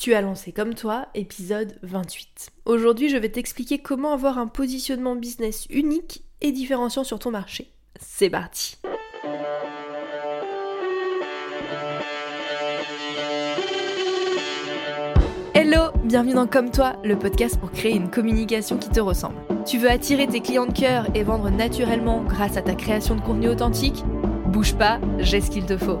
Tu as lancé comme toi, épisode 28. Aujourd'hui, je vais t'expliquer comment avoir un positionnement business unique et différenciant sur ton marché. C'est parti Hello, bienvenue dans Comme toi, le podcast pour créer une communication qui te ressemble. Tu veux attirer tes clients de cœur et vendre naturellement grâce à ta création de contenu authentique? Bouge pas, j'ai ce qu'il te faut.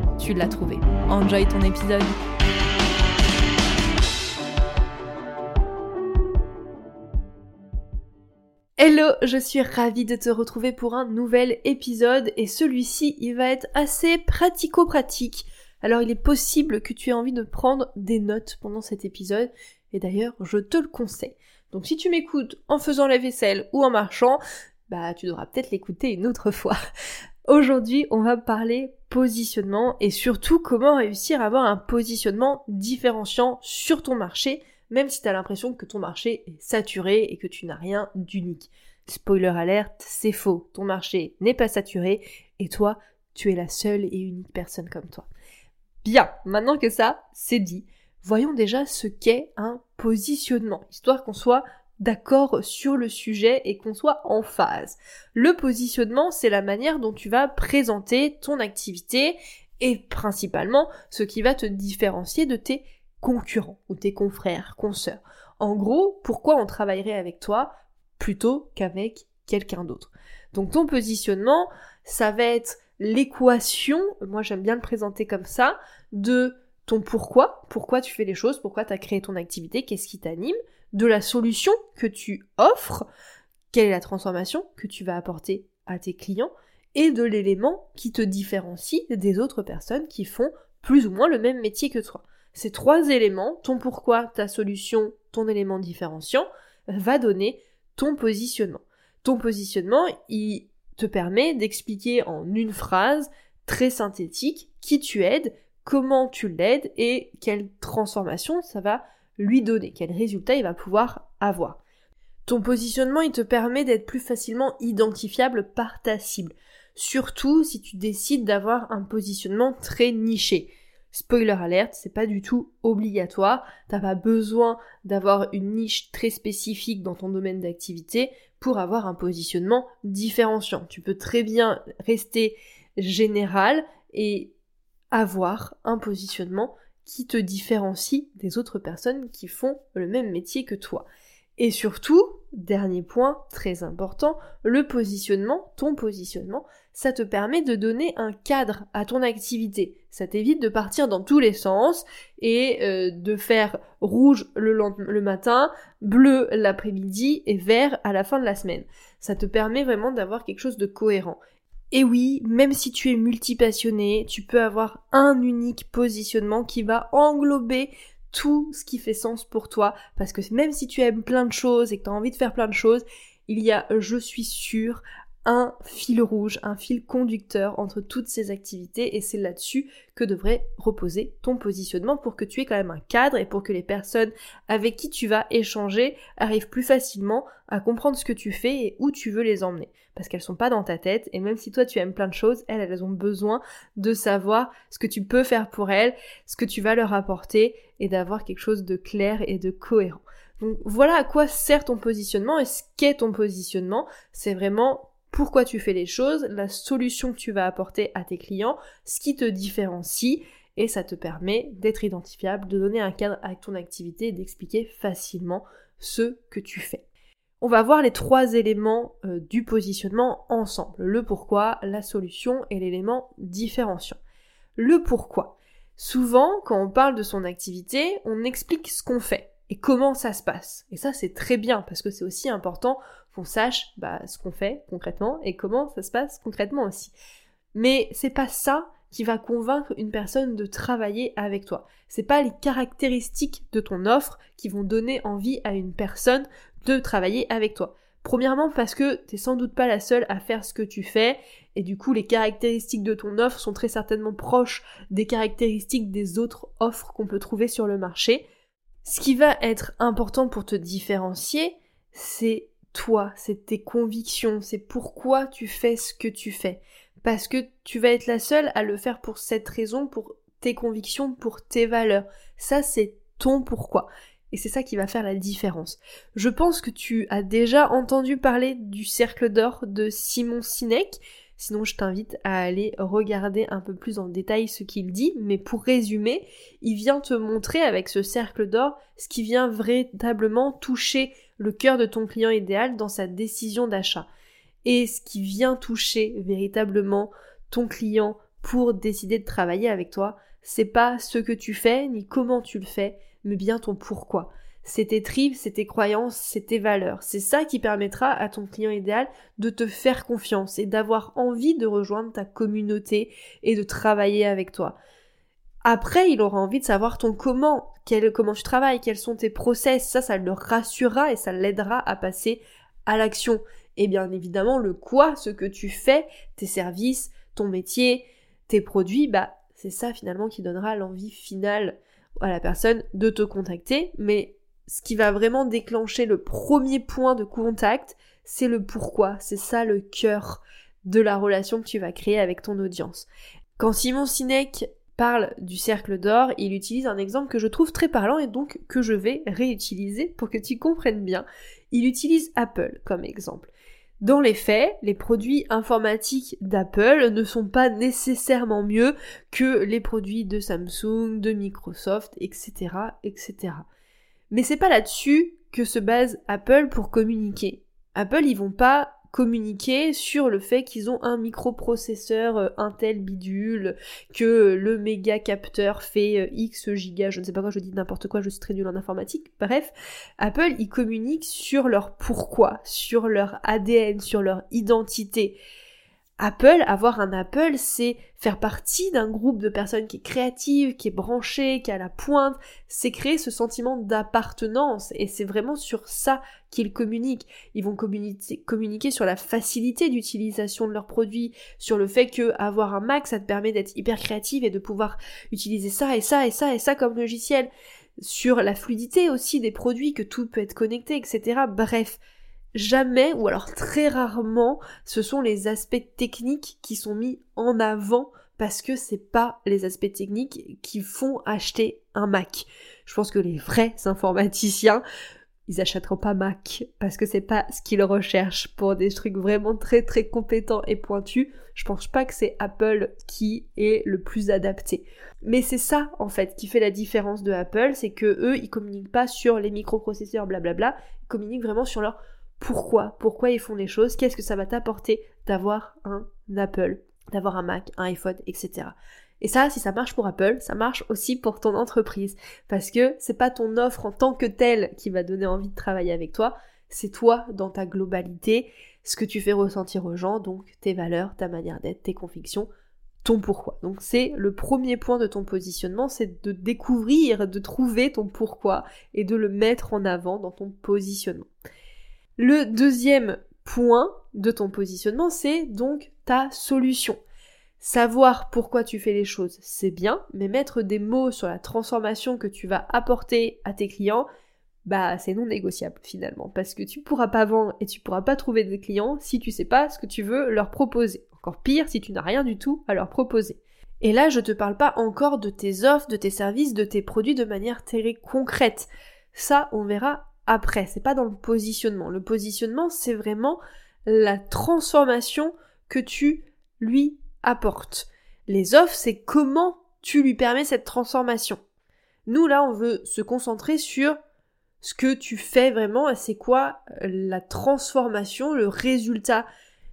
tu l'as trouvé. Enjoy ton épisode. Hello, je suis ravie de te retrouver pour un nouvel épisode et celui-ci il va être assez pratico-pratique. Alors il est possible que tu aies envie de prendre des notes pendant cet épisode et d'ailleurs je te le conseille. Donc si tu m'écoutes en faisant la vaisselle ou en marchant, bah tu devras peut-être l'écouter une autre fois. Aujourd'hui, on va parler positionnement et surtout comment réussir à avoir un positionnement différenciant sur ton marché, même si tu as l'impression que ton marché est saturé et que tu n'as rien d'unique. Spoiler alerte, c'est faux. Ton marché n'est pas saturé et toi, tu es la seule et unique personne comme toi. Bien, maintenant que ça, c'est dit, voyons déjà ce qu'est un positionnement, histoire qu'on soit d'accord sur le sujet et qu'on soit en phase. Le positionnement, c'est la manière dont tu vas présenter ton activité et principalement ce qui va te différencier de tes concurrents ou tes confrères, consoeurs. En gros, pourquoi on travaillerait avec toi plutôt qu'avec quelqu'un d'autre? Donc ton positionnement, ça va être l'équation, moi j'aime bien le présenter comme ça, de ton pourquoi, pourquoi tu fais les choses, pourquoi tu as créé ton activité, qu'est-ce qui t'anime, de la solution que tu offres, quelle est la transformation que tu vas apporter à tes clients, et de l'élément qui te différencie des autres personnes qui font plus ou moins le même métier que toi. Ces trois éléments, ton pourquoi, ta solution, ton élément différenciant, va donner ton positionnement. Ton positionnement, il te permet d'expliquer en une phrase très synthétique qui tu aides, comment tu l'aides et quelle transformation ça va lui donner, quel résultat il va pouvoir avoir? Ton positionnement, il te permet d'être plus facilement identifiable par ta cible. Surtout si tu décides d'avoir un positionnement très niché. Spoiler alerte, c'est pas du tout obligatoire. T'as pas besoin d'avoir une niche très spécifique dans ton domaine d'activité pour avoir un positionnement différenciant. Tu peux très bien rester général et avoir un positionnement qui te différencie des autres personnes qui font le même métier que toi. Et surtout, dernier point très important, le positionnement, ton positionnement, ça te permet de donner un cadre à ton activité. Ça t'évite de partir dans tous les sens et euh, de faire rouge le, le matin, bleu l'après-midi et vert à la fin de la semaine. Ça te permet vraiment d'avoir quelque chose de cohérent. Et oui, même si tu es multipassionné, tu peux avoir un unique positionnement qui va englober tout ce qui fait sens pour toi. Parce que même si tu aimes plein de choses et que tu as envie de faire plein de choses, il y a, je suis sûre, un fil rouge, un fil conducteur entre toutes ces activités et c'est là-dessus que devrait reposer ton positionnement pour que tu aies quand même un cadre et pour que les personnes avec qui tu vas échanger arrivent plus facilement à comprendre ce que tu fais et où tu veux les emmener. Parce qu'elles sont pas dans ta tête et même si toi tu aimes plein de choses, elles, elles ont besoin de savoir ce que tu peux faire pour elles, ce que tu vas leur apporter et d'avoir quelque chose de clair et de cohérent. Donc voilà à quoi sert ton positionnement et ce qu'est ton positionnement. C'est vraiment pourquoi tu fais les choses, la solution que tu vas apporter à tes clients, ce qui te différencie, et ça te permet d'être identifiable, de donner un cadre à ton activité et d'expliquer facilement ce que tu fais. On va voir les trois éléments euh, du positionnement ensemble. Le pourquoi, la solution et l'élément différenciant. Le pourquoi. Souvent, quand on parle de son activité, on explique ce qu'on fait et comment ça se passe. Et ça, c'est très bien parce que c'est aussi important qu'on sache bah, ce qu'on fait concrètement et comment ça se passe concrètement aussi. Mais c'est pas ça qui va convaincre une personne de travailler avec toi. C'est pas les caractéristiques de ton offre qui vont donner envie à une personne de travailler avec toi. Premièrement parce que t'es sans doute pas la seule à faire ce que tu fais et du coup les caractéristiques de ton offre sont très certainement proches des caractéristiques des autres offres qu'on peut trouver sur le marché. Ce qui va être important pour te différencier, c'est toi, c'est tes convictions, c'est pourquoi tu fais ce que tu fais. Parce que tu vas être la seule à le faire pour cette raison, pour tes convictions, pour tes valeurs. Ça, c'est ton pourquoi. Et c'est ça qui va faire la différence. Je pense que tu as déjà entendu parler du cercle d'or de Simon Sinek. Sinon, je t'invite à aller regarder un peu plus en détail ce qu'il dit. Mais pour résumer, il vient te montrer avec ce cercle d'or ce qui vient véritablement toucher le cœur de ton client idéal dans sa décision d'achat. Et ce qui vient toucher véritablement ton client pour décider de travailler avec toi, c'est pas ce que tu fais ni comment tu le fais, mais bien ton pourquoi. C'est tes tripes, c'est tes croyances, c'est tes valeurs. C'est ça qui permettra à ton client idéal de te faire confiance et d'avoir envie de rejoindre ta communauté et de travailler avec toi. Après, il aura envie de savoir ton comment, quel, comment tu travailles, quels sont tes process. Ça, ça le rassurera et ça l'aidera à passer à l'action. Et bien évidemment, le quoi, ce que tu fais, tes services, ton métier, tes produits, bah, c'est ça finalement qui donnera l'envie finale à la personne de te contacter, mais ce qui va vraiment déclencher le premier point de contact, c'est le pourquoi, c'est ça le cœur de la relation que tu vas créer avec ton audience. Quand Simon Sinek parle du cercle d'or, il utilise un exemple que je trouve très parlant et donc que je vais réutiliser pour que tu comprennes bien. Il utilise Apple comme exemple. Dans les faits, les produits informatiques d'Apple ne sont pas nécessairement mieux que les produits de Samsung, de Microsoft, etc., etc. Mais c'est pas là-dessus que se base Apple pour communiquer. Apple, ils vont pas communiquer sur le fait qu'ils ont un microprocesseur euh, Intel bidule, que le méga capteur fait euh, X giga, je ne sais pas quoi, je dis n'importe quoi, je suis très nul en informatique. Bref, Apple, ils communiquent sur leur pourquoi, sur leur ADN, sur leur identité. Apple, avoir un Apple, c'est faire partie d'un groupe de personnes qui est créative, qui est branchée, qui a la pointe, c'est créer ce sentiment d'appartenance et c'est vraiment sur ça qu'ils communiquent. Ils vont communiquer, sur la facilité d'utilisation de leurs produits, sur le fait que avoir un Mac, ça te permet d'être hyper créative et de pouvoir utiliser ça et ça et ça et ça comme logiciel, sur la fluidité aussi des produits, que tout peut être connecté, etc. Bref, jamais, ou alors très rarement, ce sont les aspects techniques qui sont mis en avant parce que c'est pas les aspects techniques qui font acheter un Mac. Je pense que les vrais informaticiens, ils achèteront pas Mac parce que c'est pas ce qu'ils recherchent pour des trucs vraiment très très compétents et pointus. Je pense pas que c'est Apple qui est le plus adapté. Mais c'est ça en fait qui fait la différence de Apple, c'est que eux ils communiquent pas sur les microprocesseurs blablabla, ils communiquent vraiment sur leur pourquoi, pourquoi ils font les choses, qu'est-ce que ça va t'apporter d'avoir un Apple, d'avoir un Mac, un iPhone, etc. Et ça, si ça marche pour Apple, ça marche aussi pour ton entreprise. Parce que c'est pas ton offre en tant que telle qui va donner envie de travailler avec toi, c'est toi dans ta globalité, ce que tu fais ressentir aux gens, donc tes valeurs, ta manière d'être, tes convictions, ton pourquoi. Donc c'est le premier point de ton positionnement, c'est de découvrir, de trouver ton pourquoi et de le mettre en avant dans ton positionnement. Le deuxième point de ton positionnement, c'est donc ta solution. Savoir pourquoi tu fais les choses, c'est bien, mais mettre des mots sur la transformation que tu vas apporter à tes clients, bah c'est non négociable finalement, parce que tu pourras pas vendre et tu pourras pas trouver des clients si tu sais pas ce que tu veux leur proposer. Encore pire si tu n'as rien du tout à leur proposer. Et là, je te parle pas encore de tes offres, de tes services, de tes produits de manière très concrète. Ça, on verra après, c'est pas dans le positionnement. Le positionnement, c'est vraiment la transformation que tu lui apportes. Les offres, c'est comment tu lui permets cette transformation. Nous, là, on veut se concentrer sur ce que tu fais vraiment, c'est quoi euh, la transformation, le résultat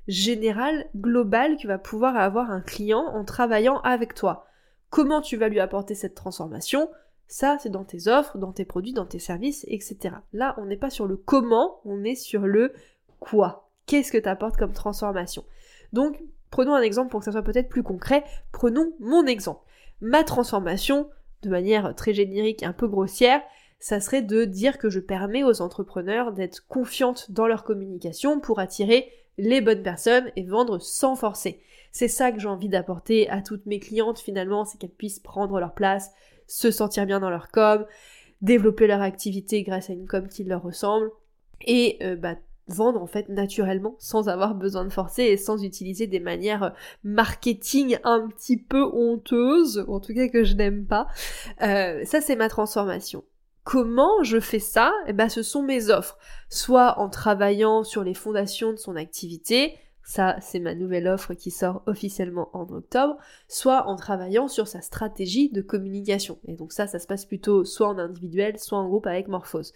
général, global que va pouvoir avoir un client en travaillant avec toi. Comment tu vas lui apporter cette transformation? Ça, c'est dans tes offres, dans tes produits, dans tes services, etc. Là, on n'est pas sur le comment, on est sur le quoi. Qu'est-ce que tu apportes comme transformation? Donc, Prenons un exemple pour que ça soit peut-être plus concret. Prenons mon exemple. Ma transformation, de manière très générique et un peu grossière, ça serait de dire que je permets aux entrepreneurs d'être confiantes dans leur communication pour attirer les bonnes personnes et vendre sans forcer. C'est ça que j'ai envie d'apporter à toutes mes clientes finalement, c'est qu'elles puissent prendre leur place, se sentir bien dans leur com, développer leur activité grâce à une com qui leur ressemble et euh, bah, vendre en fait naturellement sans avoir besoin de forcer et sans utiliser des manières marketing un petit peu honteuses, en tout cas que je n'aime pas. Euh, ça c'est ma transformation. Comment je fais ça? Eh ben, ce sont mes offres. Soit en travaillant sur les fondations de son activité, ça c'est ma nouvelle offre qui sort officiellement en octobre, soit en travaillant sur sa stratégie de communication. Et donc ça, ça se passe plutôt soit en individuel, soit en groupe avec Morphose.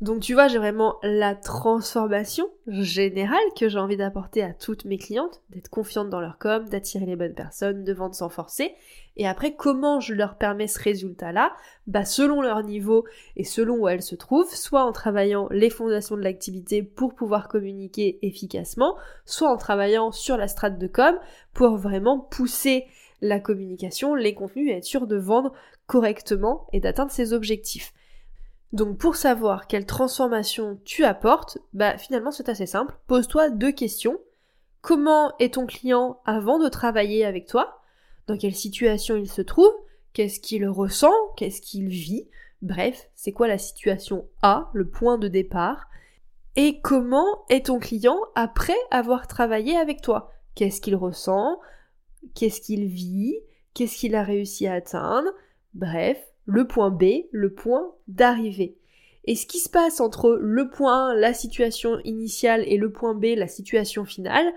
Donc tu vois, j'ai vraiment la transformation générale que j'ai envie d'apporter à toutes mes clientes, d'être confiantes dans leur com, d'attirer les bonnes personnes, de vendre sans forcer. Et après, comment je leur permets ce résultat-là? Bah selon leur niveau et selon où elles se trouvent, soit en travaillant les fondations de l'activité pour pouvoir communiquer efficacement, soit en travaillant sur la strate de com pour vraiment pousser la communication, les contenus et être sûr de vendre correctement et d'atteindre ses objectifs. Donc pour savoir quelle transformation tu apportes, bah finalement c'est assez simple. Pose-toi deux questions. Comment est ton client avant de travailler avec toi? Dans quelle situation il se trouve? Qu'est-ce qu'il ressent? Qu'est-ce qu'il vit? Bref, c'est quoi la situation A, le point de départ? Et comment est ton client après avoir travaillé avec toi? Qu'est-ce qu'il ressent? Qu'est-ce qu'il vit? Qu'est-ce qu'il a réussi à atteindre? Bref, le point B, le point d'arrivée. Et ce qui se passe entre le point la situation initiale et le point B, la situation finale,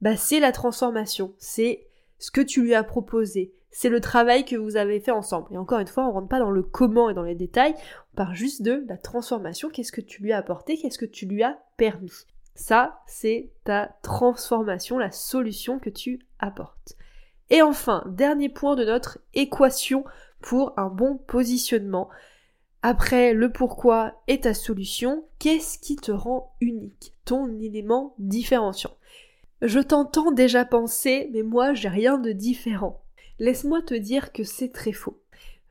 bah c'est la transformation, c'est ce que tu lui as proposé, c'est le travail que vous avez fait ensemble. Et encore une fois, on rentre pas dans le comment et dans les détails, on part juste de la transformation, qu'est-ce que tu lui as apporté, qu'est-ce que tu lui as permis? Ça, c'est ta transformation, la solution que tu apportes. Et enfin, dernier point de notre équation pour un bon positionnement. Après le pourquoi et ta solution, qu'est-ce qui te rend unique, ton élément différenciant Je t'entends déjà penser, mais moi j'ai rien de différent. Laisse-moi te dire que c'est très faux.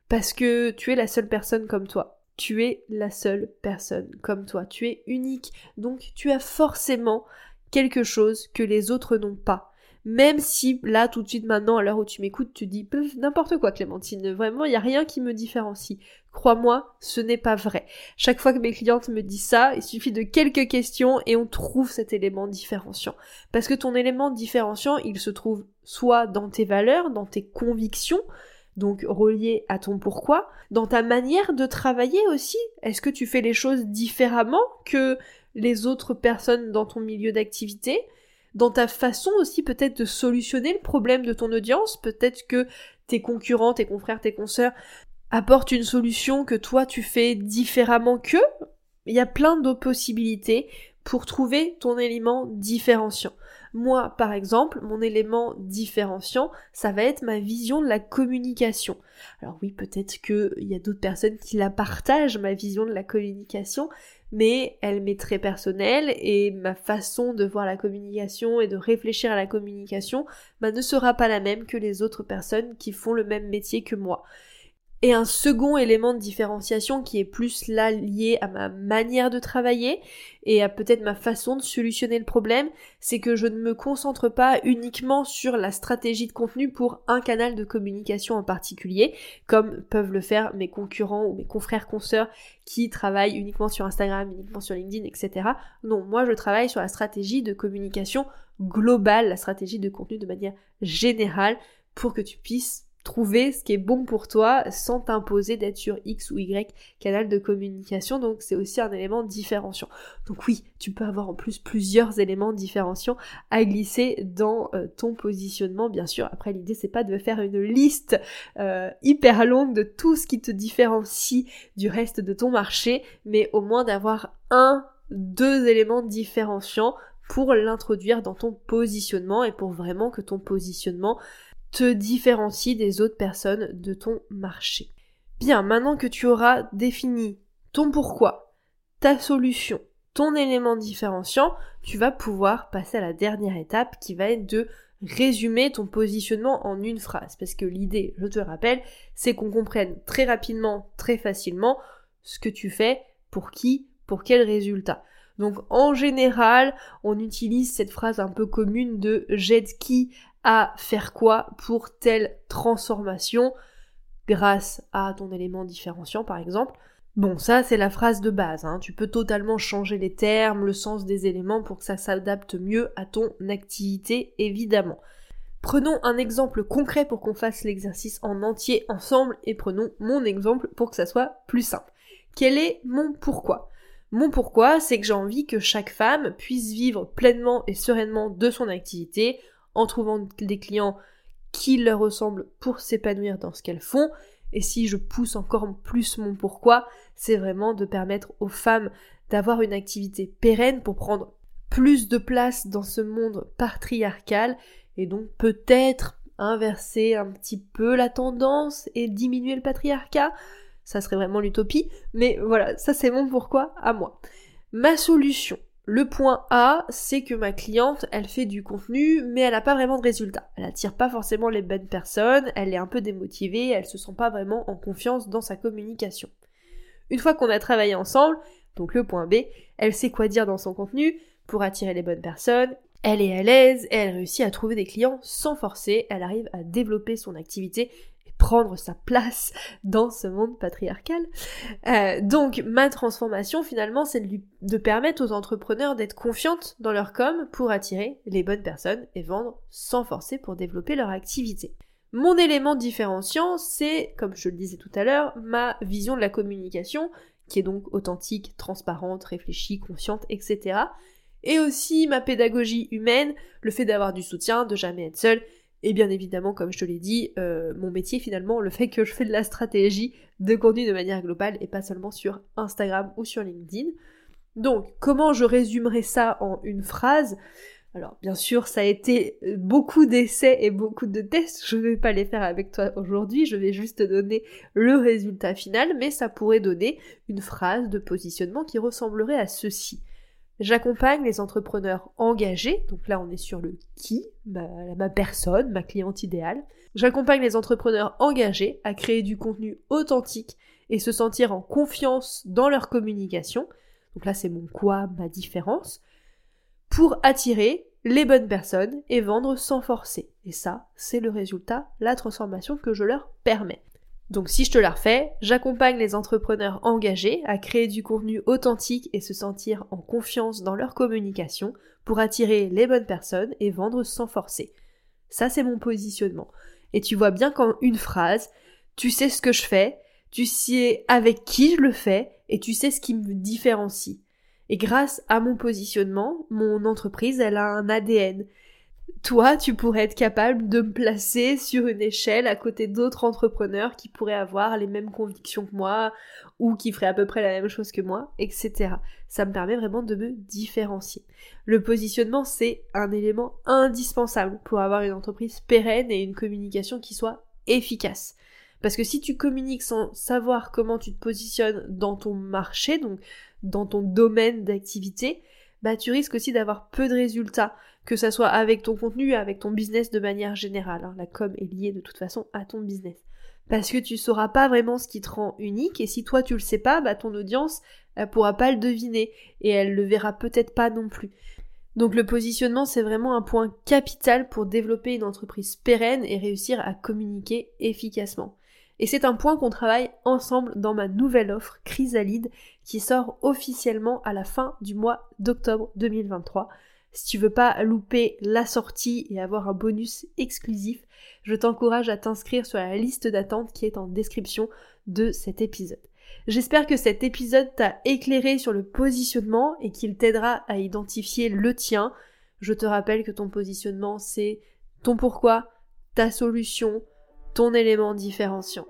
Parce que tu es la seule personne comme toi. Tu es la seule personne comme toi. Tu es unique. Donc tu as forcément quelque chose que les autres n'ont pas. Même si là, tout de suite maintenant, à l'heure où tu m'écoutes, tu dis n'importe quoi Clémentine, vraiment, il n'y a rien qui me différencie. Crois-moi, ce n'est pas vrai. Chaque fois que mes clientes me disent ça, il suffit de quelques questions et on trouve cet élément différenciant. Parce que ton élément différenciant, il se trouve soit dans tes valeurs, dans tes convictions, donc relié à ton pourquoi, dans ta manière de travailler aussi. Est-ce que tu fais les choses différemment que les autres personnes dans ton milieu d'activité? Dans ta façon aussi peut-être de solutionner le problème de ton audience. Peut-être que tes concurrents, tes confrères, tes consoeurs apportent une solution que toi tu fais différemment qu'eux. Il y a plein de possibilités pour trouver ton élément différenciant. Moi, par exemple, mon élément différenciant, ça va être ma vision de la communication. Alors oui, peut-être qu'il y a d'autres personnes qui la partagent, ma vision de la communication, mais elle m'est très personnelle et ma façon de voir la communication et de réfléchir à la communication bah, ne sera pas la même que les autres personnes qui font le même métier que moi. Et un second élément de différenciation qui est plus là lié à ma manière de travailler et à peut-être ma façon de solutionner le problème, c'est que je ne me concentre pas uniquement sur la stratégie de contenu pour un canal de communication en particulier, comme peuvent le faire mes concurrents ou mes confrères consoeurs qui travaillent uniquement sur Instagram, uniquement sur LinkedIn, etc. Non, moi je travaille sur la stratégie de communication globale, la stratégie de contenu de manière générale pour que tu puisses trouver ce qui est bon pour toi sans t'imposer d'être sur X ou Y canal de communication. Donc c'est aussi un élément différenciant. Donc oui, tu peux avoir en plus plusieurs éléments différenciants à glisser dans euh, ton positionnement. Bien sûr, après l'idée c'est pas de faire une liste euh, hyper longue de tout ce qui te différencie du reste de ton marché, mais au moins d'avoir un, deux éléments différenciants pour l'introduire dans ton positionnement et pour vraiment que ton positionnement te différencie des autres personnes de ton marché. Bien, maintenant que tu auras défini ton pourquoi, ta solution, ton élément différenciant, tu vas pouvoir passer à la dernière étape qui va être de résumer ton positionnement en une phrase. Parce que l'idée, je te rappelle, c'est qu'on comprenne très rapidement, très facilement ce que tu fais, pour qui, pour quel résultat. Donc en général, on utilise cette phrase un peu commune de j'aide qui à faire quoi pour telle transformation grâce à ton élément différenciant par exemple. Bon, ça c'est la phrase de base, hein. tu peux totalement changer les termes, le sens des éléments pour que ça s'adapte mieux à ton activité évidemment. Prenons un exemple concret pour qu'on fasse l'exercice en entier ensemble et prenons mon exemple pour que ça soit plus simple. Quel est mon pourquoi? Mon pourquoi, c'est que j'ai envie que chaque femme puisse vivre pleinement et sereinement de son activité en trouvant des clients qui leur ressemblent pour s'épanouir dans ce qu'elles font et si je pousse encore plus mon pourquoi, c'est vraiment de permettre aux femmes d'avoir une activité pérenne pour prendre plus de place dans ce monde patriarcal et donc peut-être inverser un petit peu la tendance et diminuer le patriarcat. Ça serait vraiment l'utopie, mais voilà, ça c'est mon pourquoi à moi. Ma solution, le point A, c'est que ma cliente, elle fait du contenu, mais elle n'a pas vraiment de résultat. Elle attire pas forcément les bonnes personnes, elle est un peu démotivée, elle se sent pas vraiment en confiance dans sa communication. Une fois qu'on a travaillé ensemble, donc le point B, elle sait quoi dire dans son contenu pour attirer les bonnes personnes, elle est à l'aise elle réussit à trouver des clients sans forcer, elle arrive à développer son activité prendre sa place dans ce monde patriarcal. Euh, donc ma transformation finalement c'est de, de permettre aux entrepreneurs d'être confiantes dans leur com pour attirer les bonnes personnes et vendre sans forcer pour développer leur activité. Mon élément différenciant c'est, comme je le disais tout à l'heure, ma vision de la communication qui est donc authentique, transparente, réfléchie, consciente, etc. Et aussi ma pédagogie humaine, le fait d'avoir du soutien, de jamais être seule, et bien évidemment, comme je te l'ai dit, euh, mon métier finalement, le fait que je fais de la stratégie de contenu de manière globale et pas seulement sur Instagram ou sur LinkedIn. Donc, comment je résumerai ça en une phrase? Alors bien sûr, ça a été beaucoup d'essais et beaucoup de tests, je ne vais pas les faire avec toi aujourd'hui, je vais juste te donner le résultat final, mais ça pourrait donner une phrase de positionnement qui ressemblerait à ceci. J'accompagne les entrepreneurs engagés, donc là on est sur le qui, ma, personne, ma cliente idéale. J'accompagne les entrepreneurs engagés à créer du contenu authentique et se sentir en confiance dans leur communication. Donc là c'est mon quoi, ma différence, pour attirer les bonnes personnes et vendre sans forcer. Et ça, c'est le résultat, la transformation que je leur permets. Donc si je te la refais, j'accompagne les entrepreneurs engagés à créer du contenu authentique et se sentir en confiance dans leur communication pour attirer les bonnes personnes et vendre sans forcer. Ça c'est mon positionnement. Et tu vois bien qu'en une phrase, tu sais ce que je fais, tu sais avec qui je le fais et tu sais ce qui me différencie. Et grâce à mon positionnement, mon entreprise, elle a un ADN toi, tu pourrais être capable de me placer sur une échelle à côté d'autres entrepreneurs qui pourraient avoir les mêmes convictions que moi ou qui feraient à peu près la même chose que moi, etc. Ça me permet vraiment de me différencier. Le positionnement, c'est un élément indispensable pour avoir une entreprise pérenne et une communication qui soit efficace. Parce que si tu communiques sans savoir comment tu te positionnes dans ton marché, donc dans ton domaine d'activité, bah tu risques aussi d'avoir peu de résultats que ça soit avec ton contenu, avec ton business de manière générale. Hein. La com est liée de toute façon à ton business. Parce que tu sauras pas vraiment ce qui te rend unique, et si toi tu le sais pas, bah ton audience, elle pourra pas le deviner, et elle le verra peut-être pas non plus. Donc le positionnement, c'est vraiment un point capital pour développer une entreprise pérenne et réussir à communiquer efficacement. Et c'est un point qu'on travaille ensemble dans ma nouvelle offre Chrysalide qui sort officiellement à la fin du mois d'octobre 2023. Si tu veux pas louper la sortie et avoir un bonus exclusif, je t'encourage à t'inscrire sur la liste d'attente qui est en description de cet épisode. J'espère que cet épisode t'a éclairé sur le positionnement et qu'il t'aidera à identifier le tien. Je te rappelle que ton positionnement, c'est ton pourquoi, ta solution, ton élément différenciant.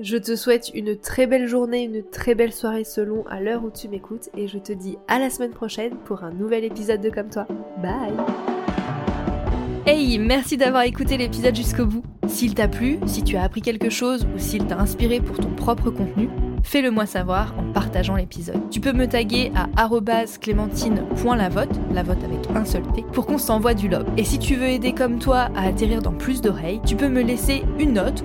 Je te souhaite une très belle journée, une très belle soirée selon à l'heure où tu m'écoutes et je te dis à la semaine prochaine pour un nouvel épisode de Comme toi. Bye Hey, merci d'avoir écouté l'épisode jusqu'au bout. S'il t'a plu, si tu as appris quelque chose ou s'il t'a inspiré pour ton propre contenu, Fais-le moi savoir en partageant l'épisode. Tu peux me taguer à clémentine.lavote, la vote avec un seul T, pour qu'on s'envoie du love. Et si tu veux aider comme toi à atterrir dans plus d'oreilles, tu peux me laisser une note